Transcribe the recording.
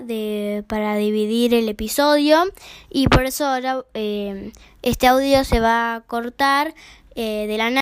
de, para dividir el episodio y por eso ahora eh, este audio se va a cortar eh, de la.